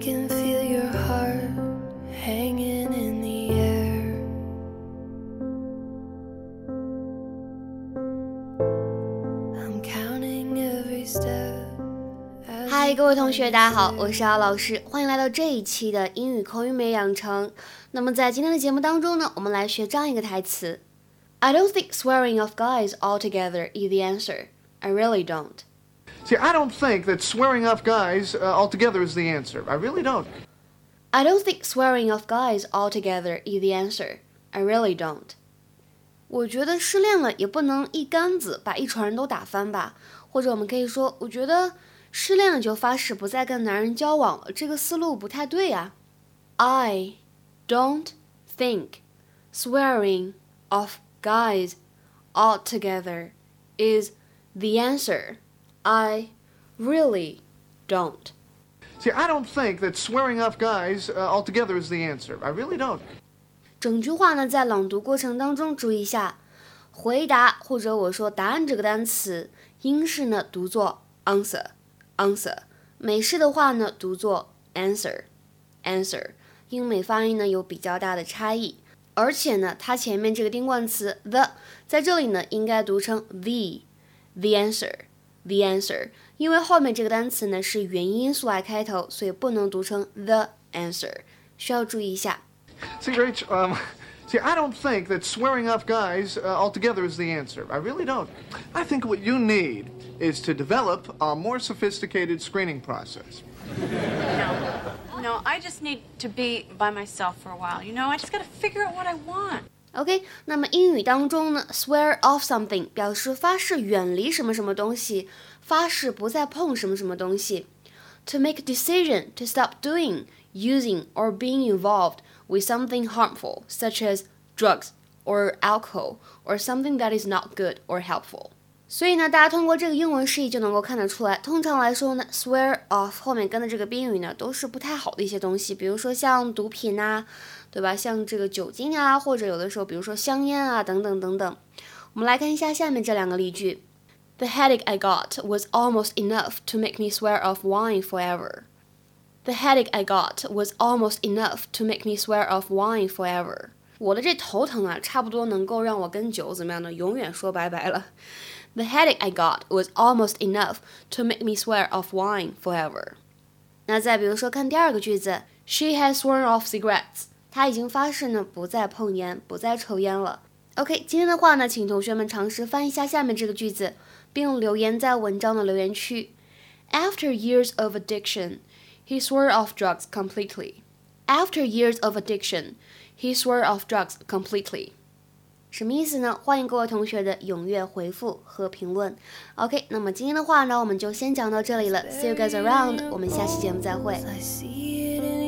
can feel your heart hanging in the air. I'm counting every step. as 嗨， you 各位同学，大家好， come 我是姚老师，欢迎来到这一期的英语口语美养成。那么在今天的节目当中呢，我们来学这样一个台词：I don't think swearing off guys altogether is the answer. I really don't. See, I don't think that swearing off guys uh, altogether is the answer. I really don't. I don't think swearing off guys altogether is the answer. I really don't. 我觉得失恋了也不能一竿子把一船人都打翻吧，或者我们可以说，我觉得失恋了就发誓不再跟男人交往了，这个思路不太对呀、I don't think swearing off guys altogether is the answer. I really don't. See, I don't think that swearing off guys uh, altogether is the answer. I really don't. 整句话呢，在朗读过程当中注意一下，回答或者我说答案这个单词，英式呢读作 answer，answer，美式的话呢读作 answer，answer，英美发音呢有比较大的差异，而且呢，它前面这个定冠词 the 在这里呢应该读成 the，the answer，the answer， 因为后面这个单词呢是元音因素来开头，所以不能读成 the answer，需要注意一下。 See, Rach, um, see, I don't think that swearing off guys uh, altogether is the answer. I really don't. I think what you need is to develop a more sophisticated screening process. No. No, I just need to be by myself for a while. You know, I just got to figure out what I want. OK，那么英语当中呢，swear off something 表示发誓远离什么什么东西，发誓不再碰什么什么东西。To make a decision to stop doing, using, or being involved with something harmful, such as drugs or alcohol, or something that is not good or helpful. 所以呢，大家通过这个英文释义就能够看得出来，通常来说呢，swear off 后面跟的这个宾语呢，都是不太好的一些东西，比如说像毒品呐、对吧？像这个酒精啊，或者有的时候，比如说香烟啊，等等等等。我们来看一下下面这两个例句：The headache I got was almost enough to make me swear off wine forever. The headache I got was almost enough to make me swear off wine forever. 我的这头疼啊，差不多能够让我跟酒怎么样呢？永远说拜拜了。The headache I got was almost enough to make me swear off wine forever. 那再比如说，看第二个句子，She has sworn off cigarettes. 她已经发誓呢，不再碰烟，不再抽烟了。OK，今天的话呢，请同学们尝试翻译一下下面这个句子，并留言在文章的留言区。After years of addiction, he swore off drugs completely. After years of addiction, he swore off drugs completely. 什么意思呢？欢迎各位同学的踊跃回复和评论。OK，那么今天的话呢，我们就先讲到这里了。See you guys around，我们下期节目再会。I see it in